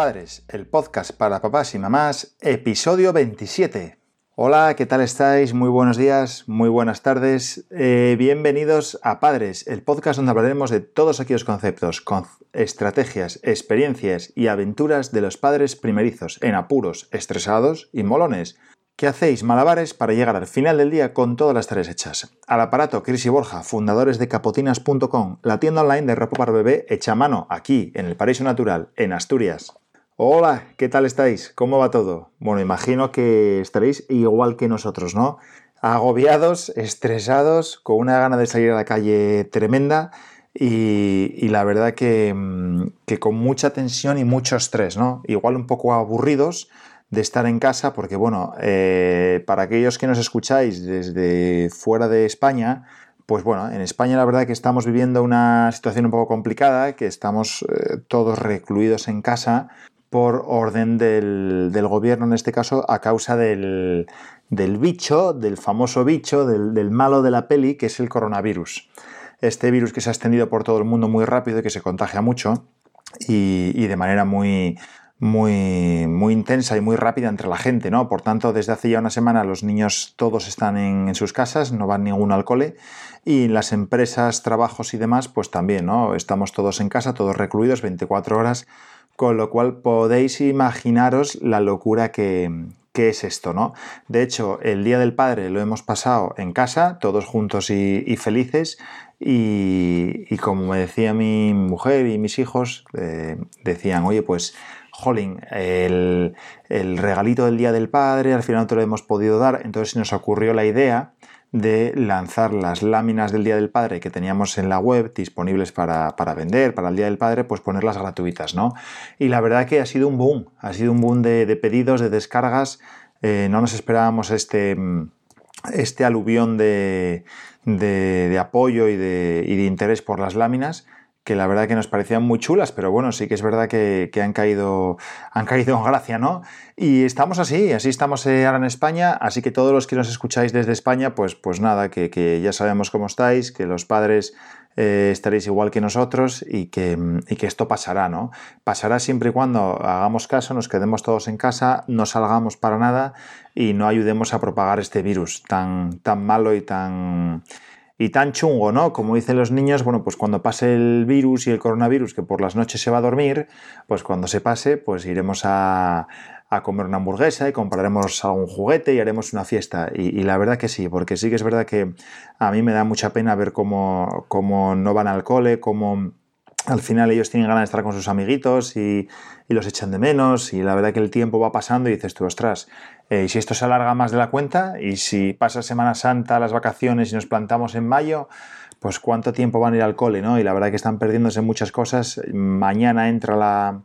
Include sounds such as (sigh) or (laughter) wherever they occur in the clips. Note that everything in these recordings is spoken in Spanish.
Padres, el podcast para papás y mamás, episodio 27. Hola, ¿qué tal estáis? Muy buenos días, muy buenas tardes. Eh, bienvenidos a Padres, el podcast donde hablaremos de todos aquellos conceptos, con estrategias, experiencias y aventuras de los padres primerizos en apuros, estresados y molones ¿Qué hacéis malabares para llegar al final del día con todas las tareas hechas? Al aparato Cris y Borja, fundadores de capotinas.com, la tienda online de ropa para bebé hecha a mano aquí, en el Paraíso Natural, en Asturias. Hola, ¿qué tal estáis? ¿Cómo va todo? Bueno, imagino que estaréis igual que nosotros, ¿no? Agobiados, estresados, con una gana de salir a la calle tremenda y, la verdad que, mm, que con mucha tensión y mucho estrés, ¿no? Igual un poco aburridos de estar en casa, porque bueno, eh, para aquellos que nos escucháis desde fuera de España, pues bueno, en España la verdad que estamos viviendo una situación un poco complicada, que estamos eh, todos recluidos en casa por orden del, gobierno, en este caso, a causa del, bicho, del famoso bicho, del, malo de la peli, que es el coronavirus. Este virus que se ha extendido por todo el mundo muy rápido y que se contagia mucho y, y de manera muy, muy, muy intensa y muy rápida entre la gente, ¿no? Por tanto, desde hace ya una semana los niños todos están en, sus casas, no van ninguno al cole, y las empresas, trabajos y demás, pues también, ¿no? Estamos todos en casa, todos recluidos 24 horas, con lo cual podéis imaginaros la locura que, es esto, ¿no? De hecho, el Día del Padre lo hemos pasado en casa, todos juntos y, felices, y, como me decía mi mujer y mis hijos, eh, decían, oye, pues jolín, el, regalito del Día del Padre, al final no te lo hemos podido dar, entonces nos ocurrió la idea de lanzar las láminas del Día del Padre que teníamos en la web disponibles para, vender para el Día del Padre, pues ponerlas gratuitas, ¿no? Y la verdad que ha sido un boom, ha sido un boom de, pedidos, de descargas, eh, no nos esperábamos este, este aluvión de, apoyo de, y de interés por las láminas que la verdad que nos parecían muy chulas, pero bueno, sí que es verdad que, han, caído, han caído en gracia, ¿no? Y estamos así, así estamos eh, ahora en España, así que todos los que nos escucháis desde España, pues, pues nada, que, ya sabemos cómo estáis, que los padres eh, estaréis igual que nosotros y que, que, esto pasará, ¿no? Pasará siempre y cuando hagamos caso, nos quedemos todos en casa, no salgamos para nada y no ayudemos a propagar este virus tan, tan malo y tan y tan chungo, ¿no? Como dicen los niños, bueno, pues cuando pase el virus y el coronavirus, que por las noches se va a dormir, pues cuando se pase, pues iremos a, comer una hamburguesa y compraremos algún juguete y haremos una fiesta. Y, la verdad que sí, porque sí que es verdad que a mí me da mucha pena ver cómo, cómo no van al cole, cómo al final ellos tienen ganas de estar con sus amiguitos y, los echan de menos y la verdad que el tiempo va pasando y dices tú, ostras, eh, si esto se alarga más de la cuenta y si pasa Semana Santa, las vacaciones y nos plantamos en mayo, pues cuánto tiempo van a ir al cole, ¿no? Y la verdad que están perdiéndose muchas cosas. Mañana entra la,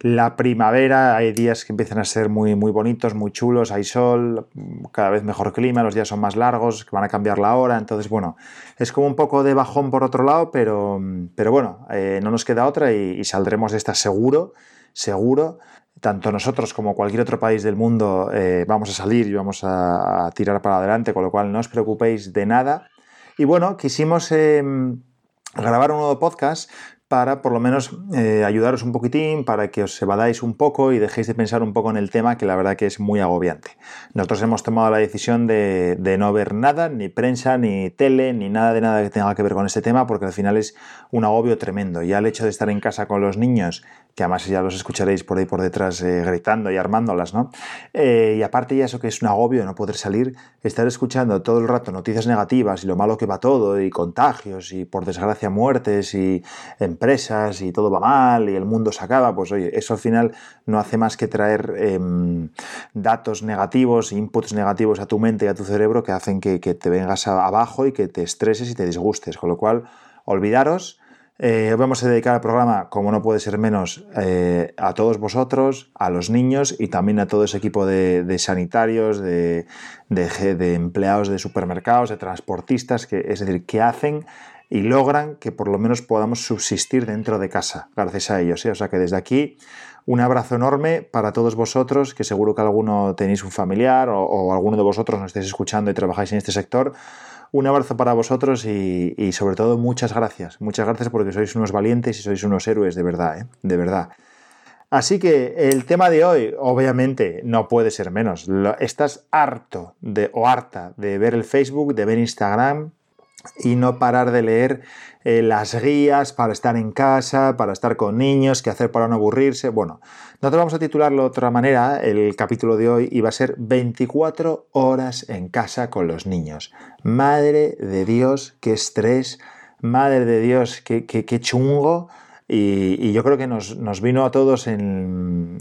la primavera, hay días que empiezan a ser muy, muy bonitos, muy chulos, hay sol, cada vez mejor clima, los días son más largos, van a cambiar la hora, entonces bueno, es como un poco de bajón por otro lado, pero, pero bueno, eh, no nos queda otra y, saldremos de esta seguro, seguro. Tanto nosotros como cualquier otro país del mundo eh, vamos a salir y vamos a, tirar para adelante, con lo cual no os preocupéis de nada. Y bueno, quisimos em, grabar un nuevo podcast para por lo menos eh, ayudaros un poquitín, para que os evadáis un poco y dejéis de pensar un poco en el tema que la verdad que es muy agobiante. Nosotros hemos tomado la decisión de, no ver nada, ni prensa, ni tele, ni nada de nada que tenga que ver con este tema, porque al final es un agobio tremendo. Ya el hecho de estar en casa con los niños, que además ya los escucharéis por ahí por detrás eh, gritando y armándolas, ¿no? Eh, y aparte ya eso que es un agobio no poder salir, estar escuchando todo el rato noticias negativas y lo malo que va todo, y contagios, y por desgracia muertes, y empresas y todo va mal y el mundo se acaba, pues oye, eso al final no hace más que traer em, datos negativos, inputs negativos a tu mente y a tu cerebro que hacen que, te vengas abajo y que te estreses y te disgustes. Con lo cual, olvidaros. Eh, vamos a dedicar el programa, como no puede ser menos, eh, a todos vosotros, a los niños y también a todo ese equipo de, sanitarios, de, de, empleados de supermercados, de transportistas, que, es decir, que hacen y logran que por lo menos podamos subsistir dentro de casa, gracias a ellos. ¿eh? O sea que desde aquí un abrazo enorme para todos vosotros, que seguro que alguno tenéis un familiar o, alguno de vosotros nos estáis escuchando y trabajáis en este sector. Un abrazo para vosotros y, sobre todo muchas gracias. Muchas gracias porque sois unos valientes y sois unos héroes de verdad, ¿eh? de verdad. Así que el tema de hoy, obviamente, no puede ser menos. Estás harto de, o harta de ver el Facebook, de ver Instagram y no parar de leer eh, las guías para estar en casa, para estar con niños, qué hacer para no aburrirse. Bueno, nosotros vamos a titularlo de otra manera. El capítulo de hoy iba a ser 24 horas en casa con los niños. Madre de Dios, qué estrés. Madre de Dios, qué, qué, qué chungo y, yo creo que nos, vino a todos en,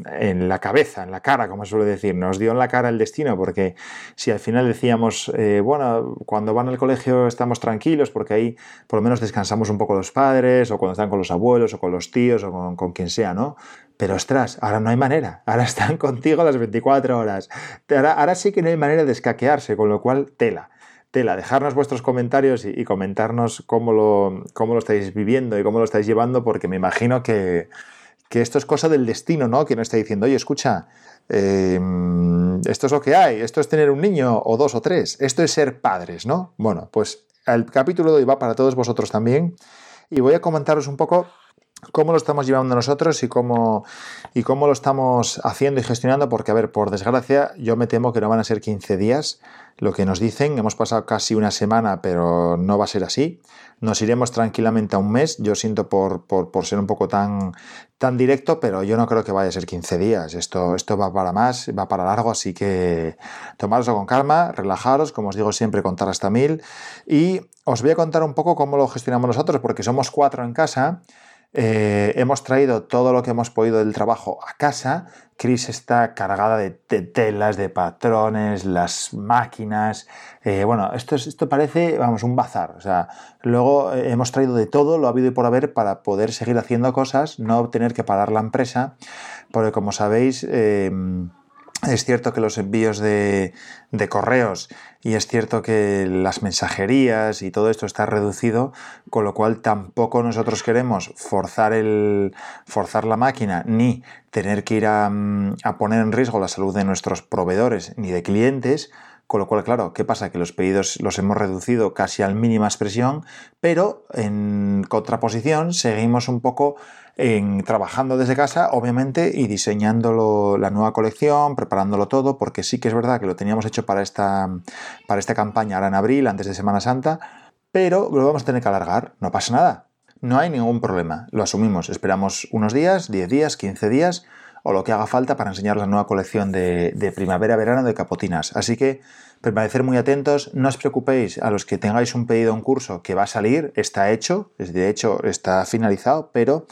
la cabeza, en la cara, como suele decir, nos dio en la cara el destino, porque si al final decíamos, eh, bueno, cuando van al colegio estamos tranquilos, porque ahí por lo menos descansamos un poco los padres, o cuando están con los abuelos, o con los tíos, o con, quien sea, ¿no? Pero ostras, ahora no hay manera, ahora están (laughs) contigo las 24 horas, ahora, ahora sí que no hay manera de escaquearse, con lo cual, tela dejarnos vuestros comentarios y, comentarnos cómo lo, cómo lo estáis viviendo y cómo lo estáis llevando, porque me imagino que, esto es cosa del destino, ¿no? Que nos está diciendo, oye, escucha, em, esto es lo que hay, esto es tener un niño o dos o tres, esto es ser padres, ¿no? Bueno, pues el capítulo de hoy va para todos vosotros también y voy a comentaros un poco cómo lo estamos llevando nosotros y cómo, y cómo lo estamos haciendo y gestionando, porque, a ver, por desgracia, yo me temo que no van a ser 15 días lo que nos dicen. Hemos pasado casi una semana, pero no va a ser así. Nos iremos tranquilamente a un mes. Yo siento por, por, ser un poco tan, tan directo, pero yo no creo que vaya a ser 15 días. Esto, esto va para más, va para largo, así que tomaroslo con calma, relajaros, como os digo siempre, contar hasta mil. Y os voy a contar un poco cómo lo gestionamos nosotros, porque somos cuatro en casa. Eh, hemos traído todo lo que hemos podido del trabajo a casa. Chris está cargada de, telas, de patrones, las máquinas. Eh, bueno, esto, esto parece, vamos, un bazar. O sea, luego eh, hemos traído de todo, lo ha habido y por haber, para poder seguir haciendo cosas, no tener que parar la empresa, porque como sabéis, es cierto que los envíos de, correos y es cierto que las mensajerías y todo esto está reducido, con lo cual tampoco nosotros queremos forzar, el, forzar la máquina ni tener que ir a, a poner en riesgo la salud de nuestros proveedores ni de clientes, con lo cual, claro, ¿qué pasa? Que los pedidos los hemos reducido casi al mínima expresión, pero en contraposición seguimos un poco en, trabajando desde casa, obviamente, y diseñando la nueva colección, preparándolo todo, porque sí que es verdad que lo teníamos hecho para esta, para esta campaña ahora en abril, antes de Semana Santa, pero lo vamos a tener que alargar, no pasa nada. No hay ningún problema, lo asumimos, esperamos unos días, 10 días, 15 días, o lo que haga falta para enseñaros la nueva colección de, primavera-verano de capotinas. Así que permanecer muy atentos, no os preocupéis a los que tengáis un pedido, un curso que va a salir, está hecho, de hecho está finalizado, pero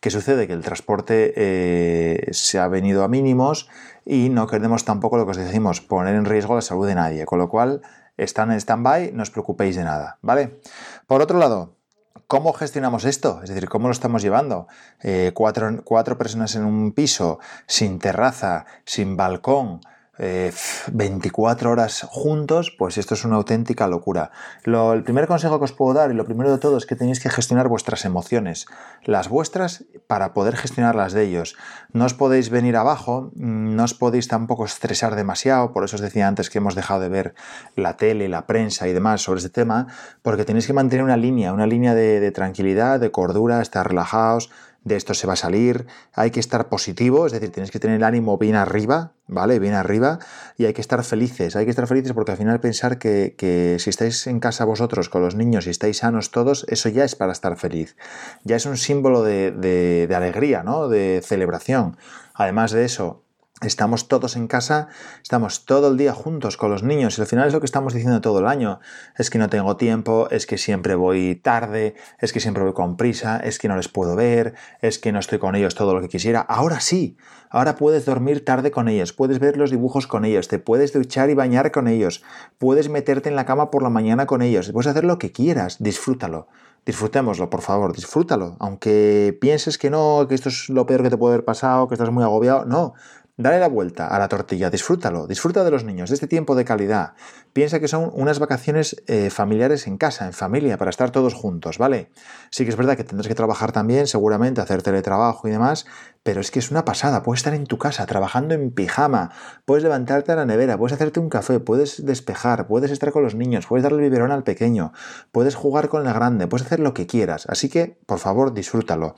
¿qué sucede? Que el transporte eh, se ha venido a mínimos y no queremos tampoco lo que os decimos, poner en riesgo la salud de nadie, con lo cual están en stand-by, no os preocupéis de nada, ¿vale? Por otro lado, ¿Cómo gestionamos esto? Es decir, ¿cómo lo estamos llevando? Eh, cuatro, cuatro personas en un piso, sin terraza, sin balcón, 24 eh, horas juntos, pues esto es una auténtica locura. el primer consejo que os puedo dar y lo primero de todo es que tenéis que gestionar vuestras emociones, las vuestras para poder gestionar las de ellos. No os podéis venir abajo, mm, no os podéis tampoco estresar demasiado, por eso os decía antes que hemos dejado de ver la tele, la prensa y demás sobre este tema, porque tenéis que mantener una línea, una línea de tranquilidad, de cordura, estar relajados, de esto se va a salir, hay que estar positivo, es decir, tenéis que tener el ánimo bien arriba, ¿vale? Bien arriba, y hay que estar felices, hay que estar felices porque al final pensar que, si estáis en casa vosotros con los niños y estáis sanos todos, eso ya es para estar feliz, ya es un símbolo de, de alegría, ¿no? De celebración. Además de eso, Estamos todos en casa, estamos todo el día juntos con los niños y al final es lo que estamos diciendo todo el año. Es que no tengo tiempo, es que siempre voy tarde, es que siempre voy con prisa, es que no les puedo ver, es que no estoy con ellos todo lo que quisiera. Ahora sí, ahora puedes dormir tarde con ellos, puedes ver los dibujos con ellos, te puedes duchar y bañar con ellos, puedes meterte en la cama por la mañana con ellos, puedes hacer lo que quieras, disfrútalo. Disfrutémoslo, por favor, disfrútalo. Aunque pienses que no, que esto es lo peor que te puede haber pasado, que estás muy agobiado, no. Dale la vuelta a la tortilla, disfrútalo, disfruta de los niños, de este tiempo de calidad. Piensa que son unas vacaciones eh, familiares en casa, en familia, para estar todos juntos, ¿vale? Sí que es verdad que tendrás que trabajar también, seguramente, hacer teletrabajo y demás, pero es que es una pasada. Puedes estar en tu casa trabajando en pijama, puedes levantarte a la nevera, puedes hacerte un café, puedes despejar, puedes estar con los niños, puedes darle el biberón al pequeño, puedes jugar con la grande, puedes hacer lo que quieras. Así que, por favor, disfrútalo.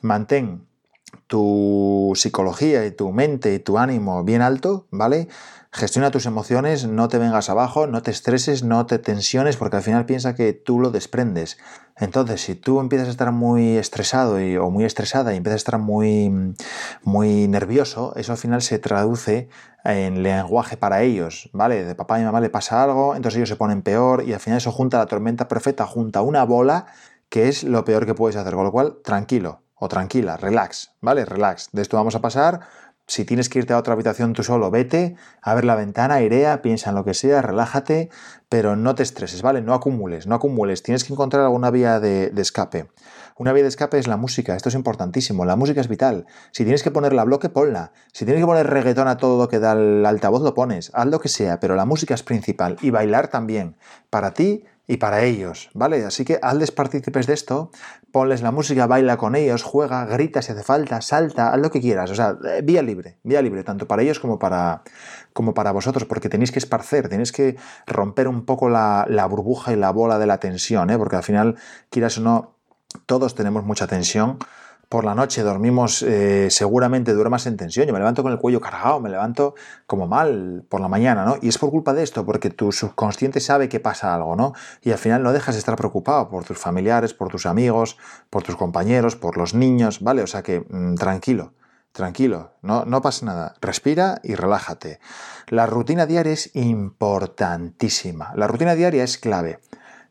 Mantén tu psicología y tu mente y tu ánimo bien alto, ¿vale? Gestiona tus emociones, no te vengas abajo, no te estreses, no te tensiones, porque al final piensa que tú lo desprendes. Entonces, si tú empiezas a estar muy estresado o muy estresada y empiezas a estar muy, muy nervioso, eso al final se traduce en lenguaje para ellos, ¿vale? De papá y mamá le pasa algo, entonces ellos se ponen peor y al final eso junta la tormenta perfecta, junta una bola que es lo peor que puedes hacer. Con lo cual, tranquilo o tranquila, relax, ¿vale? Relax. De esto vamos a pasar si tienes que irte a otra habitación tú solo, vete, a ver la ventana, airea, piensa en lo que sea, relájate, pero no te estreses, ¿vale? No acumules, no acumules. Tienes que encontrar alguna vía de, de, escape. Una vía de escape es la música, esto es importantísimo, la música es vital. Si tienes que ponerla a bloque, ponla. Si tienes que poner reggaetón a todo lo que da el altavoz, lo pones. Haz lo que sea, pero la música es principal y bailar también. Para ti y para ellos, ¿vale? Así que hazles partícipes de esto, ponles la música, baila con ellos, juega, grita si hace falta, salta, haz lo que quieras, o sea, eh, vía libre, vía libre, tanto para ellos como para, como para vosotros, porque tenéis que esparcer, tenéis que romper un poco la, la burbuja y la bola de la tensión, ¿eh? Porque al final, quieras o no, todos tenemos mucha tensión por la noche dormimos, eh, seguramente duermas en tensión. Yo me levanto con el cuello cargado, me levanto como mal por la mañana, ¿no? Y es por culpa de esto, porque tu subconsciente sabe que pasa algo, ¿no? Y al final no dejas de estar preocupado por tus familiares, por tus amigos, por tus compañeros, por los niños, ¿vale? O sea que mm, tranquilo. Tranquilo, no, no pasa nada. Respira y relájate. La rutina diaria es importantísima. La rutina diaria es clave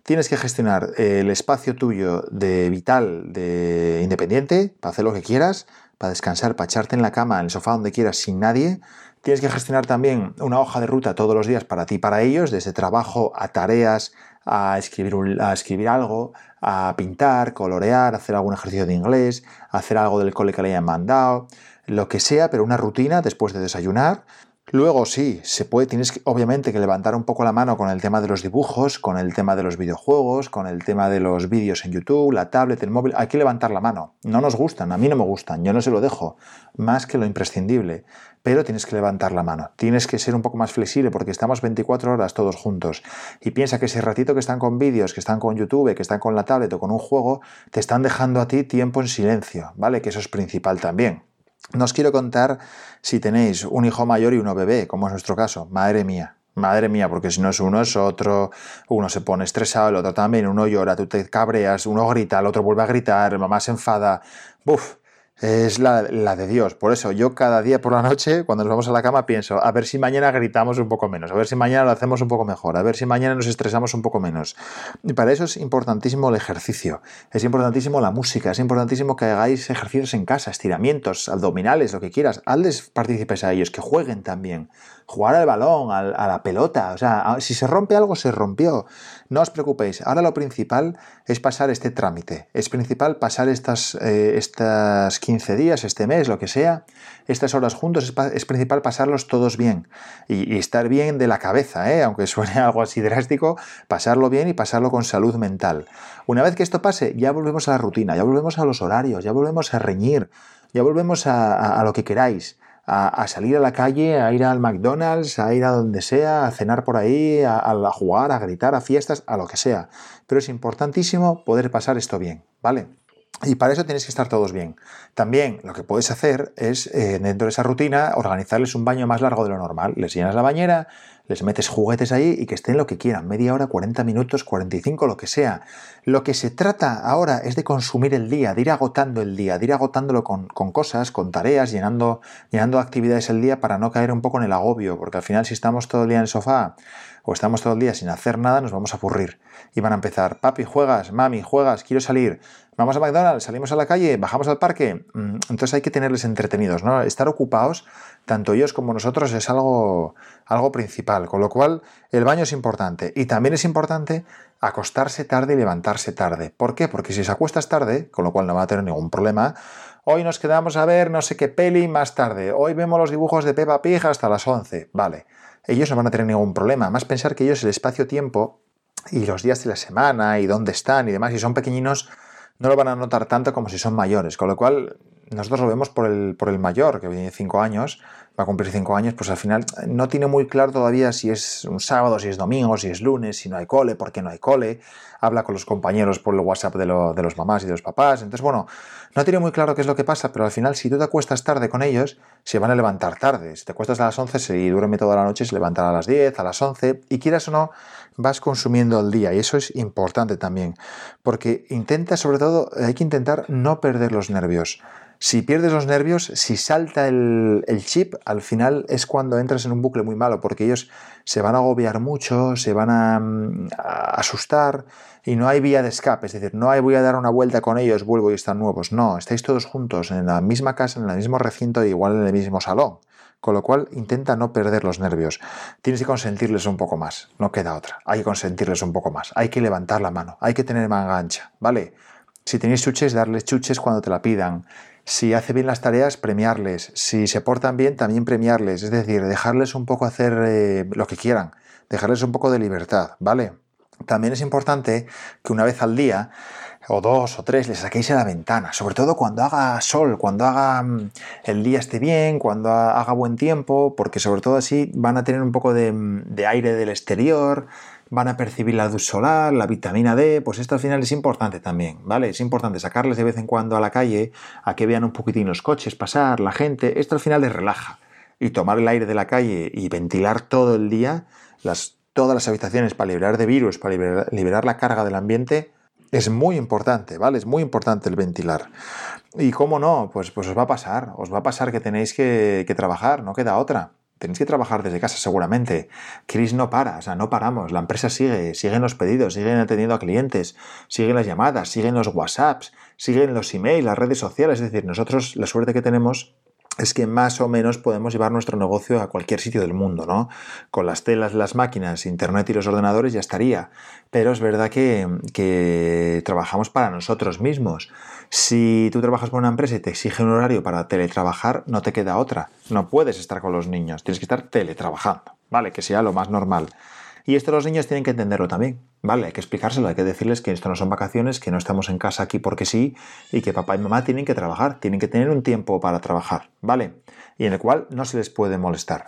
tienes que gestionar el espacio tuyo de vital, de independiente, para hacer lo que quieras, para descansar, para echarte en la cama, en el sofá, donde quieras, sin nadie. Tienes que gestionar también una hoja de ruta todos los días para ti, para ellos, desde trabajo a tareas, a escribir, a escribir algo, a pintar, colorear, hacer algún ejercicio de inglés, hacer algo del cole que le hayan mandado, lo que sea, pero una rutina después de desayunar, Luego sí, se puede, tienes que, obviamente que levantar un poco la mano con el tema de los dibujos, con el tema de los videojuegos, con el tema de los vídeos en YouTube, la tablet, el móvil. Hay que levantar la mano. No nos gustan, a mí no me gustan, yo no se lo dejo, más que lo imprescindible. Pero tienes que levantar la mano, tienes que ser un poco más flexible porque estamos 24 horas todos juntos. Y piensa que ese ratito que están con vídeos, que están con YouTube, que están con la tablet o con un juego, te están dejando a ti tiempo en silencio, ¿vale? Que eso es principal también. No os quiero contar si tenéis un hijo mayor y uno bebé, como es nuestro caso. Madre mía, madre mía, porque si no es uno es otro, uno se pone estresado, el otro también, uno llora, tú te cabreas, uno grita, el otro vuelve a gritar, mamá se enfada. Buf, es la, de Dios. Por eso yo cada día por la noche, cuando nos vamos a la cama, pienso, a ver si mañana gritamos un poco menos, a ver si mañana lo hacemos un poco mejor, a ver si mañana nos estresamos un poco menos. Y para eso es importantísimo el ejercicio, es importantísimo la música, es importantísimo que hagáis ejercicios en casa, estiramientos, abdominales, lo que quieras. Hazles partícipes a ellos, que jueguen también. Jugar al balón, a la pelota, o sea, si se rompe algo, se rompió. No os preocupéis, ahora lo principal es pasar este trámite, es principal pasar estas, eh, estas 15 días, este mes, lo que sea, estas horas juntos, es, principal pasarlos todos bien y, estar bien de la cabeza, ¿eh? aunque (laughs) suene algo así drástico, pasarlo bien y pasarlo con salud mental. Una vez que esto pase, ya volvemos a la rutina, ya volvemos a los horarios, ya volvemos a reñir, ya volvemos a lo que queráis a, salir a la calle, a ir al McDonald's, a ir a donde sea, a cenar por ahí, a, jugar, a gritar, a fiestas, a lo que sea. Pero es importantísimo poder pasar esto bien, ¿vale? Y para eso tienes que estar todos bien. También lo que puedes hacer es, eh, dentro de esa rutina, organizarles un baño más largo de lo normal. Les llenas la bañera, les metes juguetes ahí y que estén lo que quieran, media hora, 40 minutos, 45, lo que sea. Lo que se trata ahora es de consumir el día, de ir agotando el día, de ir agotándolo con, cosas, con tareas, llenando, llenando actividades el día para no caer un poco en el agobio, porque al final si estamos todo el día en el sofá o estamos todo el día sin hacer nada, nos vamos a aburrir. Y van a empezar, papi, juegas, mami, juegas, quiero salir, vamos a McDonald's, salimos a la calle, bajamos al parque. Mm, entonces hay que tenerles entretenidos, ¿no? Estar ocupados, tanto ellos como nosotros, es algo, algo principal. Con lo cual, el baño es importante. Y también es importante acostarse tarde y levantarse tarde. ¿Por qué? Porque si se acuestas tarde, con lo cual no va a tener ningún problema, hoy nos quedamos a ver no sé qué peli más tarde, hoy vemos los dibujos de Peppa Pig hasta las 11, vale ellos no van a tener ningún problema. Más pensar que ellos el espacio-tiempo y los días de la semana y dónde están y demás, si son pequeñinos, no lo van a notar tanto como si son mayores. Con lo cual, nosotros lo vemos por el, por el mayor, que tiene 5 años, va a cumplir 5 años, pues al final no tiene muy claro todavía si es un sábado, si es domingo, si es lunes, si no hay cole, por qué no hay cole. Habla con los compañeros por el WhatsApp de, de los mamás y de los papás. Entonces, bueno, no tiene muy claro qué es lo que pasa, pero al final, si tú te acuestas tarde con ellos, se van a levantar tarde. Si te acuestas a las 11 y duerme toda la noche, se levantará a las 10, a las 11, y quieras o no, vas consumiendo el día. Y eso es importante también, porque intenta, sobre todo, hay que intentar no perder los nervios. Si pierdes los nervios, si salta el, chip, al final es cuando entras en un bucle muy malo, porque ellos se van a agobiar mucho, se van a, mm, asustar y no hay vía de escape. Es decir, no hay voy a dar una vuelta con ellos, vuelvo y están nuevos. No, estáis todos juntos en la misma casa, en el mismo recinto e igual en el mismo salón. Con lo cual, intenta no perder los nervios. Tienes que consentirles un poco más, no queda otra. Hay que consentirles un poco más. Hay que levantar la mano, hay que tener manga ancha, ¿vale? Si tenéis chuches, darles chuches cuando te la pidan. Si hace bien las tareas, premiarles. Si se portan bien, también premiarles. Es decir, dejarles un poco hacer eh, lo que quieran. Dejarles un poco de libertad, ¿vale? También es importante que una vez al día o dos o tres les saquéis a la ventana, sobre todo cuando haga sol, cuando haga mm, el día esté bien, cuando haga buen tiempo, porque sobre todo así van a tener un poco de, mm, de aire del exterior, van a percibir la luz solar, la vitamina D, pues esto al final es importante también, ¿vale? Es importante sacarles de vez en cuando a la calle, a que vean un poquitín los coches pasar, la gente, esto al final les relaja. Y tomar el aire de la calle y ventilar todo el día, las, todas las habitaciones para liberar de virus, para liberar, la carga del ambiente, es muy importante, ¿vale? Es muy importante el ventilar. Y cómo no, pues, pues os va a pasar, os va a pasar que tenéis que, que trabajar, no queda otra tenéis que trabajar desde casa seguramente. Chris no para, o sea, no paramos. La empresa sigue, siguen los pedidos, siguen atendiendo a clientes, siguen las llamadas, siguen los WhatsApps, siguen los emails, las redes sociales. Es decir, nosotros la suerte que tenemos es que más o menos podemos llevar nuestro negocio a cualquier sitio del mundo, ¿no? Con las telas, las máquinas, internet y los ordenadores ya estaría. Pero es verdad que, trabajamos para nosotros mismos. Si tú trabajas con una empresa y te exige un horario para teletrabajar, no te queda otra. No puedes estar con los niños, tienes que estar teletrabajando, ¿vale? Que sea lo más normal. Y esto los niños tienen que entenderlo también, ¿vale? Hay que explicárselo, hay que decirles que esto no son vacaciones, que no estamos en casa aquí porque sí, y que papá y mamá tienen que trabajar, tienen que tener un tiempo para trabajar, ¿vale? Y en el cual no se les puede molestar.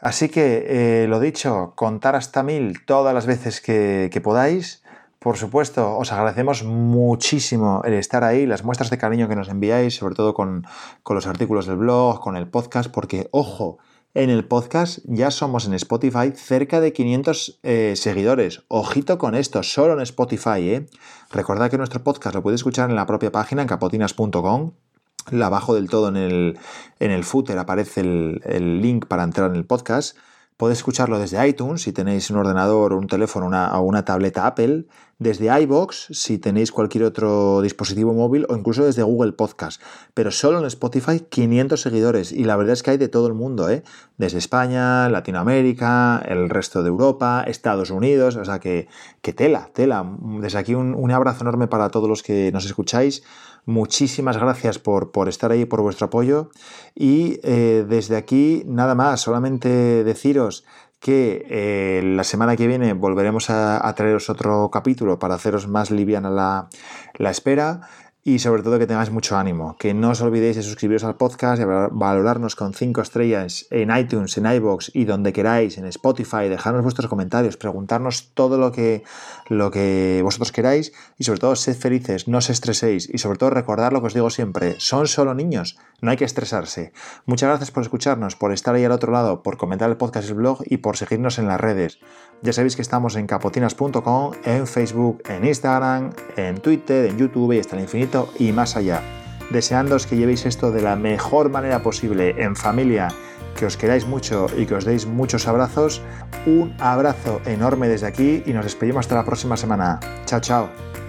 Así que, eh, lo dicho, contar hasta mil todas las veces que, que podáis. Por supuesto, os agradecemos muchísimo el estar ahí, las muestras de cariño que nos enviáis, sobre todo con, con los artículos del blog, con el podcast, porque, ojo, en el podcast ya somos en Spotify cerca de 500 eh, seguidores. Ojito con esto, solo en Spotify. ¿eh? Recordad que nuestro podcast lo podéis escuchar en la propia página, en capotinas.com. Abajo del todo en el, en el footer aparece el, el link para entrar en el podcast. Podéis escucharlo desde iTunes si tenéis un ordenador un teléfono o una tableta Apple, desde iBox si tenéis cualquier otro dispositivo móvil o incluso desde Google Podcast. Pero solo en Spotify 500 seguidores y la verdad es que hay de todo el mundo, ¿eh? desde España, Latinoamérica, el resto de Europa, Estados Unidos, o sea que, que tela, tela. Desde aquí un, un abrazo enorme para todos los que nos escucháis. Muchísimas gracias por, por estar ahí, por vuestro apoyo. Y eh, desde aquí, nada más, solamente deciros que eh, la semana que viene volveremos a, traeros otro capítulo para haceros más liviana la, la espera y sobre todo que tengáis mucho ánimo, que no os olvidéis de suscribiros al podcast, de valorarnos con 5 estrellas en iTunes, en iBox y donde queráis, en Spotify, dejarnos vuestros comentarios, preguntarnos todo lo que, lo que vosotros queráis y sobre todo sed felices, no os estreséis y sobre todo recordar lo que os digo siempre, son solo niños, no hay que estresarse. Muchas gracias por escucharnos, por estar ahí al otro lado, por comentar el podcast y el blog y por seguirnos en las redes. Ya sabéis que estamos en capotinas.com, en Facebook, en Instagram, en Twitter, en YouTube y hasta el y más allá. Deseándoos que llevéis esto de la mejor manera posible en familia, que os queráis mucho y que os deis muchos abrazos. Un abrazo enorme desde aquí y nos despedimos hasta la próxima semana. Chao, chao.